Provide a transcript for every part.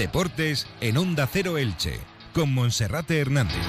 Deportes en Onda Cero Elche, con Monserrate Hernández.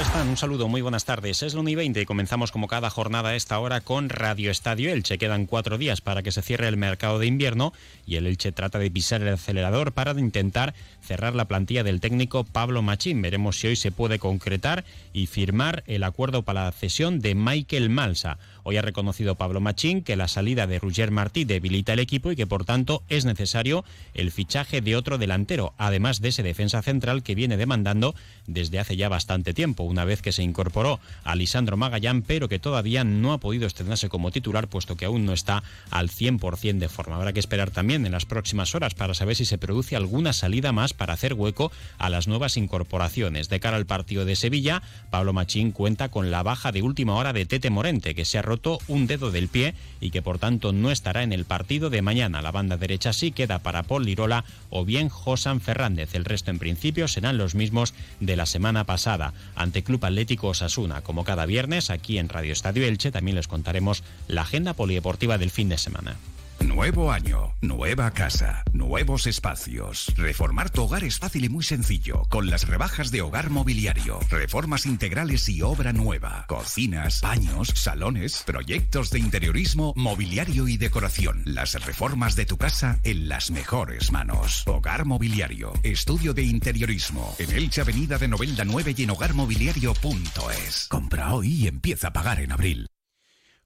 están? Un saludo, muy buenas tardes. Es la 1 y 20 y comenzamos como cada jornada a esta hora con Radio Estadio Elche. Quedan cuatro días para que se cierre el mercado de invierno y el Elche trata de pisar el acelerador para intentar cerrar la plantilla del técnico Pablo Machín. Veremos si hoy se puede concretar y firmar el acuerdo para la cesión de Michael Malsa. Hoy ha reconocido Pablo Machín que la salida de Roger Martí debilita el equipo y que por tanto es necesario el fichaje de otro delantero, además de ese defensa central que viene demandando desde hace ya bastante tiempo, una vez que se incorporó a Lisandro Magallán, pero que todavía no ha podido estrenarse como titular, puesto que aún no está al 100% de forma. Habrá que esperar también en las próximas horas para saber si se produce alguna salida más para hacer hueco a las nuevas incorporaciones. De cara al partido de Sevilla, Pablo Machín cuenta con la baja de última hora de Tete Morente, que se ha roto un dedo del pie y que por tanto no estará en el partido de mañana. La banda derecha sí queda para Paul Lirola o bien Josan Fernández. El resto en principio serán los mismos de la semana pasada. Ante Club Atlético Osasuna, como cada viernes, aquí en Radio Estadio Elche también les contaremos la agenda polideportiva del fin de semana. Nuevo año, nueva casa, nuevos espacios. Reformar tu hogar es fácil y muy sencillo con las rebajas de Hogar Mobiliario. Reformas integrales y obra nueva. Cocinas, baños, salones, proyectos de interiorismo, mobiliario y decoración. Las reformas de tu casa en las mejores manos. Hogar Mobiliario, estudio de interiorismo. En Elche Avenida de Novelda 9 y en hogarmobiliario.es. Compra hoy y empieza a pagar en abril.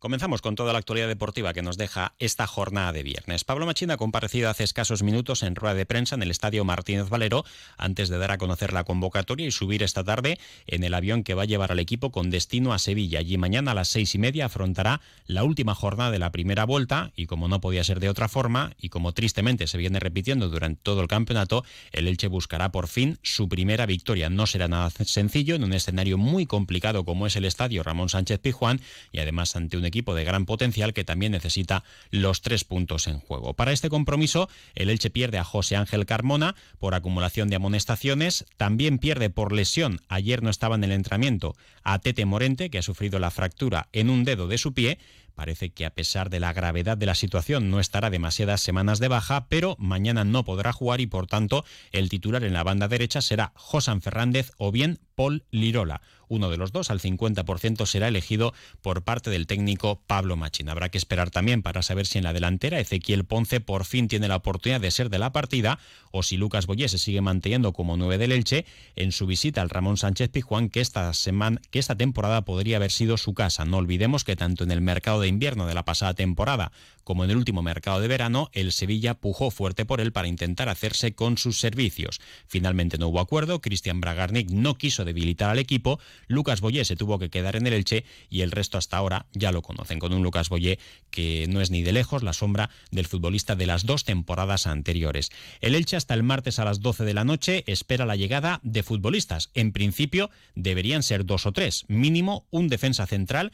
Comenzamos con toda la actualidad deportiva que nos deja esta jornada de viernes. Pablo Machín ha comparecido hace escasos minutos en rueda de prensa en el estadio Martínez Valero antes de dar a conocer la convocatoria y subir esta tarde en el avión que va a llevar al equipo con destino a Sevilla. Allí mañana a las seis y media afrontará la última jornada de la primera vuelta y como no podía ser de otra forma y como tristemente se viene repitiendo durante todo el campeonato, el Elche buscará por fin su primera victoria. No será nada sencillo en un escenario muy complicado como es el estadio Ramón Sánchez Pijuán y además ante un equipo de gran potencial que también necesita los tres puntos en juego. Para este compromiso, el Elche pierde a José Ángel Carmona por acumulación de amonestaciones, también pierde por lesión, ayer no estaba en el entrenamiento, a Tete Morente, que ha sufrido la fractura en un dedo de su pie, Parece que a pesar de la gravedad de la situación no estará demasiadas semanas de baja, pero mañana no podrá jugar y por tanto el titular en la banda derecha será Josan Fernández o bien Paul Lirola. Uno de los dos, al 50%, será elegido por parte del técnico Pablo Machín. Habrá que esperar también para saber si en la delantera Ezequiel Ponce por fin tiene la oportunidad de ser de la partida o si Lucas Boyé se sigue manteniendo como nueve del Elche en su visita al Ramón Sánchez Pizjuán que esta, semana, que esta temporada podría haber sido su casa. No olvidemos que tanto en el mercado de invierno de la pasada temporada como en el último mercado de verano, el Sevilla pujó fuerte por él para intentar hacerse con sus servicios. Finalmente no hubo acuerdo, Cristian Bragarnik no quiso debilitar al equipo, Lucas Boyé se tuvo que quedar en el Elche y el resto hasta ahora ya lo conocen, con un Lucas Boyé que no es ni de lejos la sombra del futbolista de las dos temporadas anteriores. El Elche hasta el martes a las 12 de la noche espera la llegada de futbolistas. En principio deberían ser dos o tres, mínimo un defensa central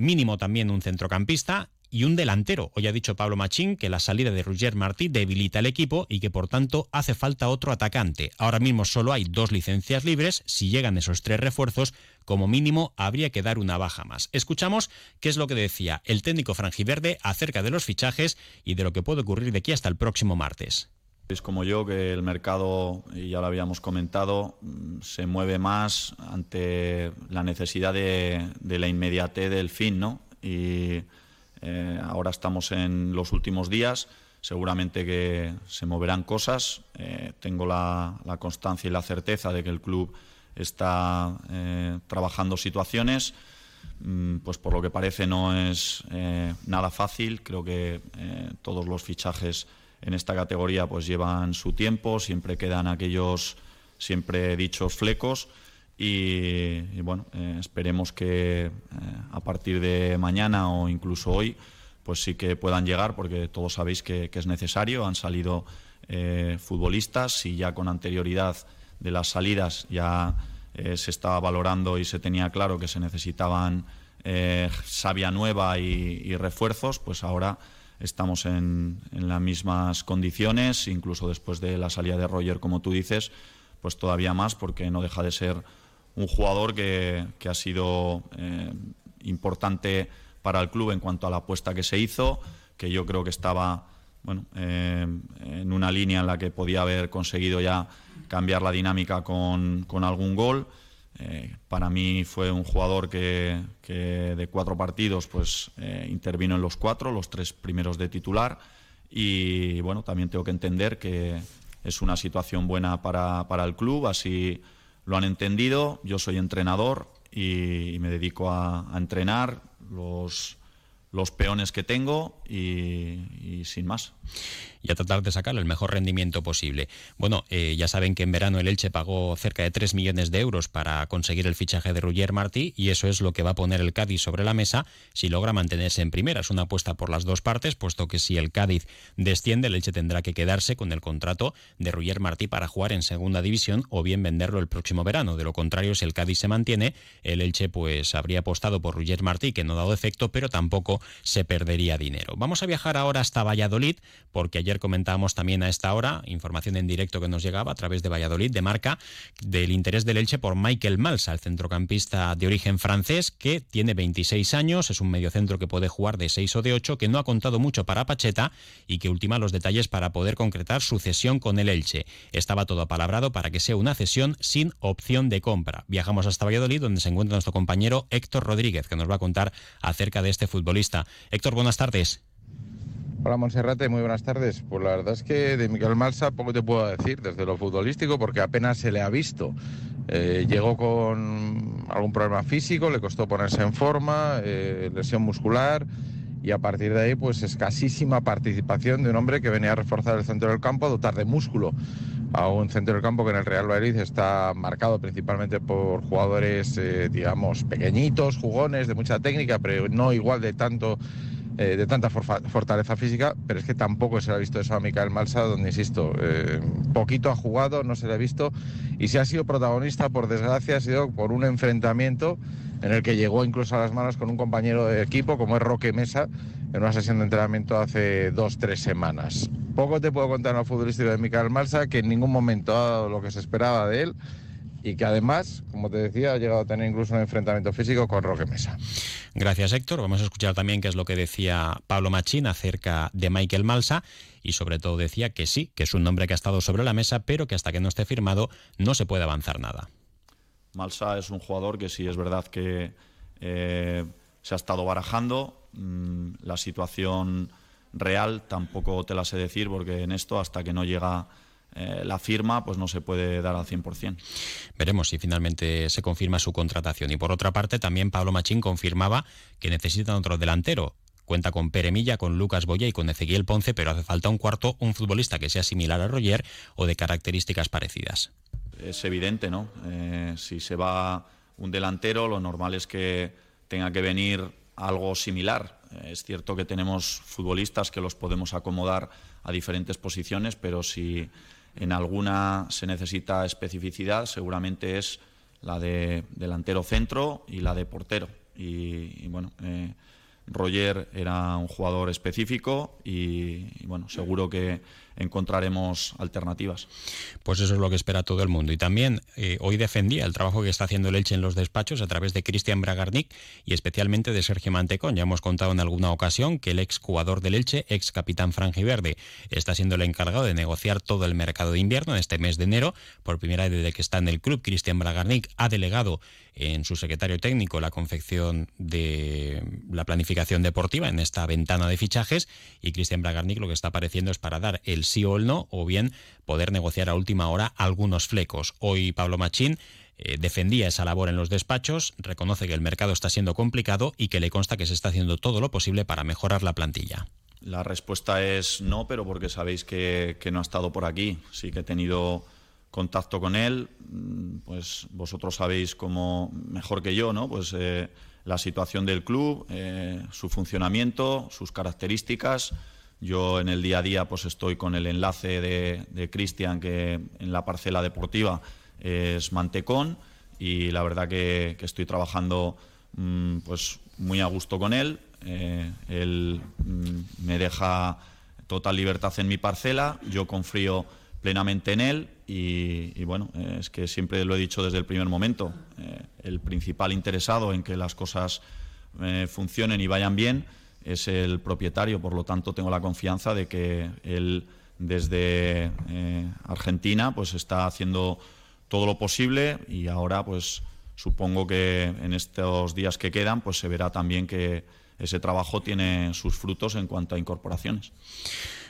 mínimo también un centrocampista y un delantero. Hoy ha dicho Pablo Machín que la salida de Roger Martí debilita el equipo y que por tanto hace falta otro atacante. Ahora mismo solo hay dos licencias libres. Si llegan esos tres refuerzos, como mínimo habría que dar una baja más. Escuchamos qué es lo que decía el técnico franjiverde acerca de los fichajes y de lo que puede ocurrir de aquí hasta el próximo martes. Es como yo que el mercado, y ya lo habíamos comentado, mm, se mueve más ante la necesidad de, la inmediatez del fin, ¿no? Y eh, ahora estamos en los últimos días, seguramente que se moverán cosas. Eh, tengo la, constancia y la certeza de que el club está eh, trabajando situaciones. Mm, pues por lo que parece no es nada fácil. Creo que todos los fichajes en esta categoría pues llevan su tiempo, siempre quedan aquellos siempre dichos flecos y, bueno, eh, esperemos que eh, a partir de mañana o incluso hoy, pues sí que puedan llegar, porque todos sabéis que, es necesario. Han salido eh, futbolistas y ya con anterioridad de las salidas ya se estaba valorando y se tenía claro que se necesitaban savia nueva y, refuerzos, pues ahora estamos en, en, las mismas condiciones, incluso después de la salida de Roger, como tú dices, pues todavía más, porque no deja de ser un jugador que, ha sido eh, importante para el club en cuanto a la apuesta que se hizo, que yo creo que estaba bueno, en una línea en la que podía haber conseguido ya cambiar la dinámica con algún gol. Eh, para mí fue un jugador que, de cuatro partidos pues eh, intervino en los cuatro, los tres primeros de titular. Y bueno, también tengo que entender que es una situación buena para, el club, así lo han entendido, yo soy entrenador y, me dedico a, a entrenar los, los peones que tengo y, sin más. Y a tratar de sacar el mejor rendimiento posible. Bueno, eh, ya saben que en verano el Elche pagó cerca de 3 millones de euros para conseguir el fichaje de Roger Martí y eso es lo que va a poner el Cádiz sobre la mesa si logra mantenerse en primera. Es una apuesta por las dos partes, puesto que si el Cádiz desciende, el Elche tendrá que quedarse con el contrato de Roger Martí para jugar en segunda división o bien venderlo el próximo verano. De lo contrario, si el Cádiz se mantiene, el Elche pues habría apostado por Roger Martí, que no ha dado efecto, pero tampoco se perdería dinero. Vamos a viajar ahora hasta Valladolid, porque ayer comentábamos también a esta hora, información en directo que nos llegaba a través de Valladolid, de marca, del interés del Elche por Michael Malsa, el centrocampista de origen francés, que tiene 26 años, es un mediocentro que puede jugar de 6 o de 8, que no ha contado mucho para Pacheta y que ultima los detalles para poder concretar su cesión con el Elche. Estaba todo apalabrado para que sea una cesión sin opción de compra. Viajamos hasta Valladolid, donde se encuentra nuestro compañero Héctor Rodríguez, que nos va a contar acerca de este futbolista. Héctor, buenas tardes. Hola Monserrate, muy buenas tardes. Pues la verdad es que de Miguel Malsa poco te puedo decir desde lo futbolístico porque apenas se le ha visto. Eh, llegó con algún problema físico, le costó ponerse en forma, eh, lesión muscular y a partir de ahí pues escasísima participación de un hombre que venía a reforzar el centro del campo, a dotar de músculo a un centro del campo que en el Real Madrid está marcado principalmente por jugadores, eh, digamos, pequeñitos, jugones, de mucha técnica, pero no igual de tanto eh, de tanta fortaleza física, pero es que tampoco se le ha visto eso a Micael Malsa, donde, insisto, eh, poquito ha jugado, no se le ha visto, y si ha sido protagonista, por desgracia, ha sido por un enfrentamiento en el que llegó incluso a las manos con un compañero de equipo, como es Roque Mesa, en una sesión de entrenamiento hace dos, tres semanas. Poco te puedo contar lo futbolístico de Micael Malsa, que en ningún momento ha dado lo que se esperaba de él, y que además, como te decía, ha llegado a tener incluso un enfrentamiento físico con Roque Mesa. Gracias, Héctor. Vamos a escuchar también qué es lo que decía Pablo Machín acerca de Michael Malsa y sobre todo decía que sí, que es un nombre que ha estado sobre la mesa, pero que hasta que no esté firmado no se puede avanzar nada. Malsa es un jugador que sí es verdad que eh, se ha estado barajando. Mm, la situación real tampoco te la sé decir porque en esto hasta que no llega eh, la firma pues no se puede dar al 100%. Veremos si finalmente se confirma su contratación. Y por otra parte, también Pablo Machín confirmaba que necesitan otro delantero. Cuenta con Pere Milla, con Lucas Boya y con Ezequiel Ponce, pero hace falta un cuarto, un futbolista que sea similar a Roger o de características parecidas. Es evidente, ¿no? Eh, si se va un delantero, lo normal es que tenga que venir algo similar. Eh, es cierto que tenemos futbolistas que los podemos acomodar a diferentes posiciones, pero si en alguna se necesita especificidad, seguramente es la de delantero centro y la de portero. Y, bueno, eh, Roger era un jugador específico y, bueno, seguro que encontraremos alternativas. Pues eso es lo que espera todo el mundo. Y también eh, hoy defendía el trabajo que está haciendo el Elche en los despachos a través de Cristian Bragarnik y especialmente de Sergio Mantecón. Ya hemos contado en alguna ocasión que el ex jugador del Elche, ex capitán Verde, está siendo el encargado de negociar todo el mercado de invierno en este mes de enero. Por primera vez desde que está en el club, Cristian Bragarnik ha delegado en su secretario técnico la confección de la planificación deportiva en esta ventana de fichajes y Cristian Bragarnik lo que está apareciendo es para dar el sí o el no o bien poder negociar a última hora algunos flecos. Hoy Pablo Machín eh, defendía esa labor en los despachos, reconoce que el mercado está siendo complicado y que le consta que se está haciendo todo lo posible para mejorar la plantilla. La respuesta es no, pero porque sabéis que, no ha estado por aquí. Sí que he tenido contacto con él, mm, pues vosotros sabéis como mejor que yo, ¿no? Pues eh, la situación del club, eh, su funcionamiento, sus características. Yo en el día a día pues estoy con el enlace de, Cristian que en la parcela deportiva es Mantecón y la verdad que, estoy trabajando mm, pues muy a gusto con él. Eh, él mm, me deja total libertad en mi parcela, yo confío plenamente en él y, bueno, es que siempre lo he dicho desde el primer momento, eh, el principal interesado en que las cosas eh, funcionen y vayan bien es el propietario, por lo tanto tengo la confianza de que él desde eh, Argentina pues está haciendo todo lo posible y ahora pues supongo que en estos días que quedan pues se verá también que ese trabajo tiene sus frutos en cuanto a incorporaciones.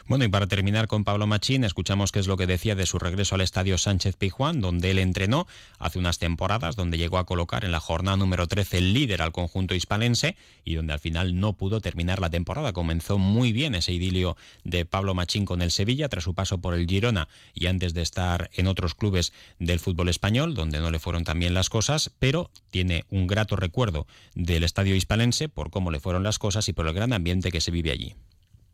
Bueno, y para terminar con Pablo Machín, escuchamos qué es lo que decía de su regreso al estadio Sánchez Pizjuán, donde él entrenó hace unas temporadas, donde llegó a colocar en la jornada número 13 el líder al conjunto hispalense y donde al final no pudo terminar la temporada. Comenzó muy bien ese idilio de Pablo Machín con el Sevilla tras su paso por el Girona y antes de estar en otros clubes del fútbol español, donde no le fueron tan bien las cosas, pero tiene un grato recuerdo del estadio hispalense por cómo le fueron las cosas y por el gran ambiente que se vive allí.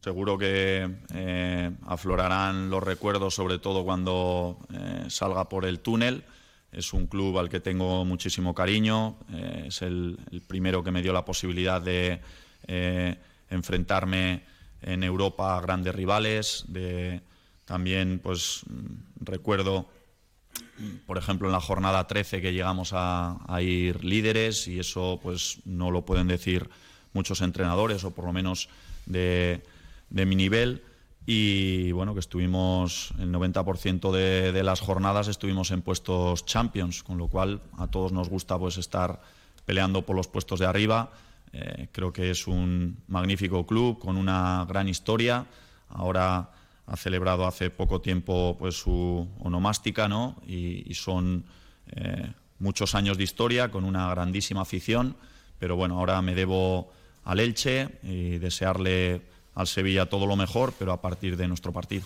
Seguro que eh, aflorarán los recuerdos, sobre todo cuando eh, salga por el túnel. Es un club al que tengo muchísimo cariño. Eh, es el, primero que me dio la posibilidad de enfrentarme en Europa a grandes rivales. De, también, pues, recuerdo, por ejemplo, en la jornada 13 que llegamos a, a ir líderes y eso, pues, no lo pueden decir muchos entrenadores o por lo menos de de mi nivel y bueno, que estuvimos el 90% de, las jornadas estuvimos en puestos champions, con lo cual a todos nos gusta pues estar peleando por los puestos de arriba. Eh, creo que es un magnífico club con una gran historia. Ahora ha celebrado hace poco tiempo pues su onomástica, ¿no? Y, y son eh, muchos años de historia con una grandísima afición. Pero bueno, ahora me debo al Elche y desearle al Sevilla todo lo mejor, pero a partir de nuestro partido.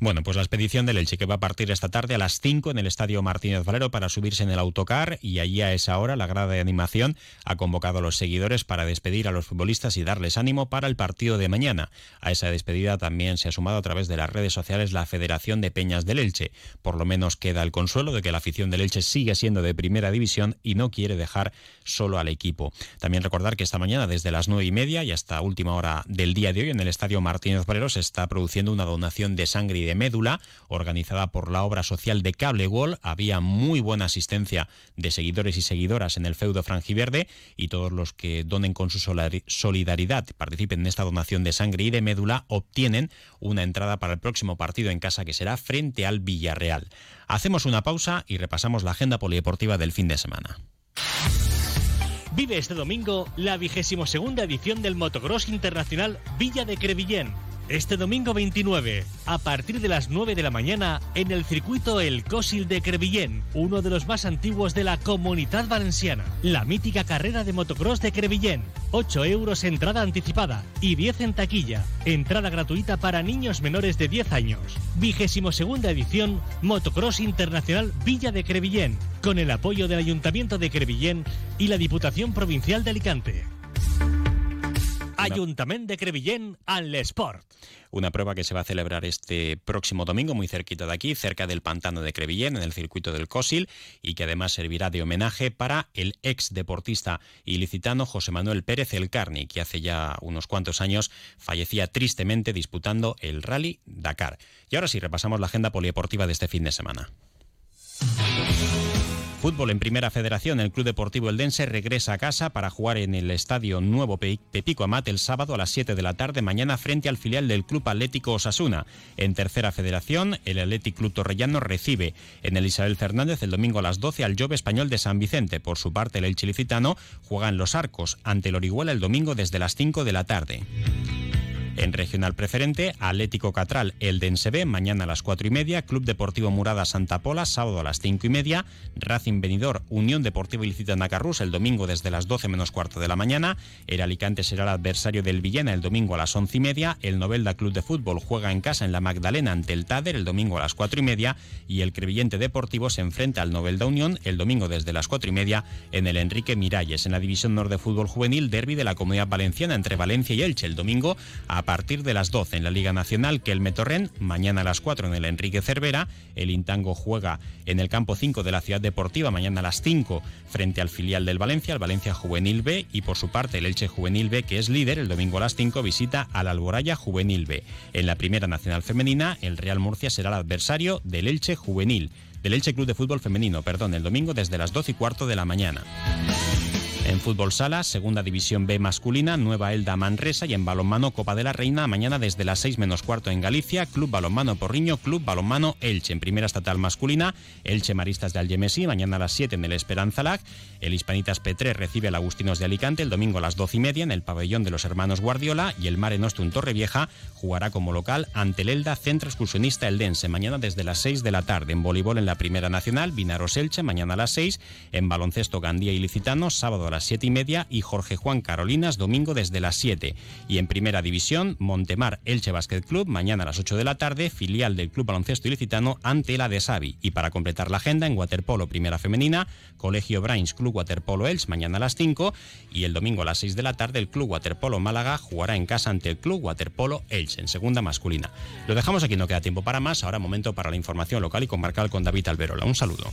Bueno, pues la expedición del Elche que va a partir esta tarde a las 5 en el Estadio Martínez Valero para subirse en el autocar y allí a esa hora la grada de animación ha convocado a los seguidores para despedir a los futbolistas y darles ánimo para el partido de mañana. A esa despedida también se ha sumado a través de las redes sociales la Federación de Peñas del Elche. Por lo menos queda el consuelo de que la afición del Elche sigue siendo de primera división y no quiere dejar solo al equipo. También recordar que esta mañana desde las nueve y media y hasta última hora del día de hoy en el Estadio Martínez Valero se está produciendo una donación de sangre y de médula, organizada por la obra social de Cable Wall. Había muy buena asistencia de seguidores y seguidoras en el feudo franjiverde y todos los que donen con su solidaridad, participen en esta donación de sangre y de médula, obtienen una entrada para el próximo partido en casa que será frente al Villarreal. Hacemos una pausa y repasamos la agenda polideportiva del fin de semana. Vive este domingo la vigésimo segunda edición del Motocross Internacional Villa de Crevillén este domingo 29, a partir de las 9 de la mañana, en el circuito El Cosil de Crevillén, uno de los más antiguos de la comunidad valenciana. La mítica carrera de motocross de Crevillén. 8 euros entrada anticipada y 10 en taquilla. Entrada gratuita para niños menores de 10 años. Vigésimo segunda edición, Motocross Internacional Villa de Crevillén, con el apoyo del Ayuntamiento de Crevillén y la Diputación Provincial de Alicante. Ayuntamiento de Crevillén al Sport. Una prueba que se va a celebrar este próximo domingo, muy cerquita de aquí, cerca del pantano de Crevillén, en el circuito del Cosil, y que además servirá de homenaje para el ex deportista ilicitano José Manuel Pérez El Carni, que hace ya unos cuantos años fallecía tristemente disputando el Rally Dakar. Y ahora sí, repasamos la agenda polideportiva de este fin de semana. Fútbol en Primera Federación, el Club Deportivo Eldense regresa a casa para jugar en el Estadio Nuevo Pepico Amat el sábado a las 7 de la tarde mañana frente al filial del Club Atlético Osasuna. En Tercera Federación, el Athletic Club Torrellano recibe en el Isabel Fernández el domingo a las 12 al Jove Español de San Vicente. Por su parte, el El Chilicitano juega en Los Arcos ante el Orihuela el domingo desde las 5 de la tarde. En regional preferente, Atlético Catral, el B, mañana a las 4 y media, Club Deportivo Murada Santa Pola, sábado a las 5 y media, Racing Benidor, Unión Deportiva Ilicita Nacarrús, el domingo desde las 12 menos cuarto de la mañana, el Alicante será el adversario del Villena el domingo a las 11 y media, el Novelda Club de Fútbol juega en casa en la Magdalena ante el Tader el domingo a las 4 y media y el Crevillente Deportivo se enfrenta al Novelda Unión el domingo desde las 4 y media en el Enrique Miralles. En la División Norte de Fútbol Juvenil, derby de la Comunidad Valenciana entre Valencia y Elche el domingo a partir de las 12 en la Liga Nacional, que el Metorren, mañana a las 4 en el Enrique Cervera, el Intango juega en el campo 5 de la Ciudad Deportiva, mañana a las 5 frente al filial del Valencia, el Valencia Juvenil B, y por su parte el Elche Juvenil B, que es líder, el domingo a las 5 visita al Alboraya Juvenil B. En la Primera Nacional Femenina, el Real Murcia será el adversario del Elche Juvenil, del Elche Club de Fútbol Femenino, perdón, el domingo desde las 12 y cuarto de la mañana. En fútbol sala, segunda división B masculina, Nueva Elda Manresa y en balonmano Copa de la Reina, mañana desde las 6 menos cuarto en Galicia, Club Balonmano Porriño, Club Balonmano Elche. En primera estatal masculina, Elche Maristas de Algemesí, mañana a las 7 en el Esperanza Lag. El Hispanitas Petré recibe al Agustinos de Alicante el domingo a las 12 y media en el pabellón de los hermanos Guardiola y el Mare Nostrum Torrevieja jugará como local ante el Elda Centro Excursionista Eldense, mañana desde las 6 de la tarde. En voleibol en la Primera Nacional, Vinaros Elche, mañana a las 6. En baloncesto Gandía y Licitano, sábado a las 7 y media y Jorge Juan Carolinas domingo desde las 7. Y en primera división, Montemar Elche Basket Club mañana a las 8 de la tarde, filial del Club Baloncesto Ilicitano ante la de Savi. Y para completar la agenda, en waterpolo primera femenina, Colegio Brains Club Waterpolo Elche mañana a las 5 y el domingo a las 6 de la tarde el Club Waterpolo Málaga jugará en casa ante el Club Waterpolo Elche en segunda masculina. Lo dejamos aquí, no queda tiempo para más. Ahora momento para la información local y comarcal con David Alberola. Un saludo.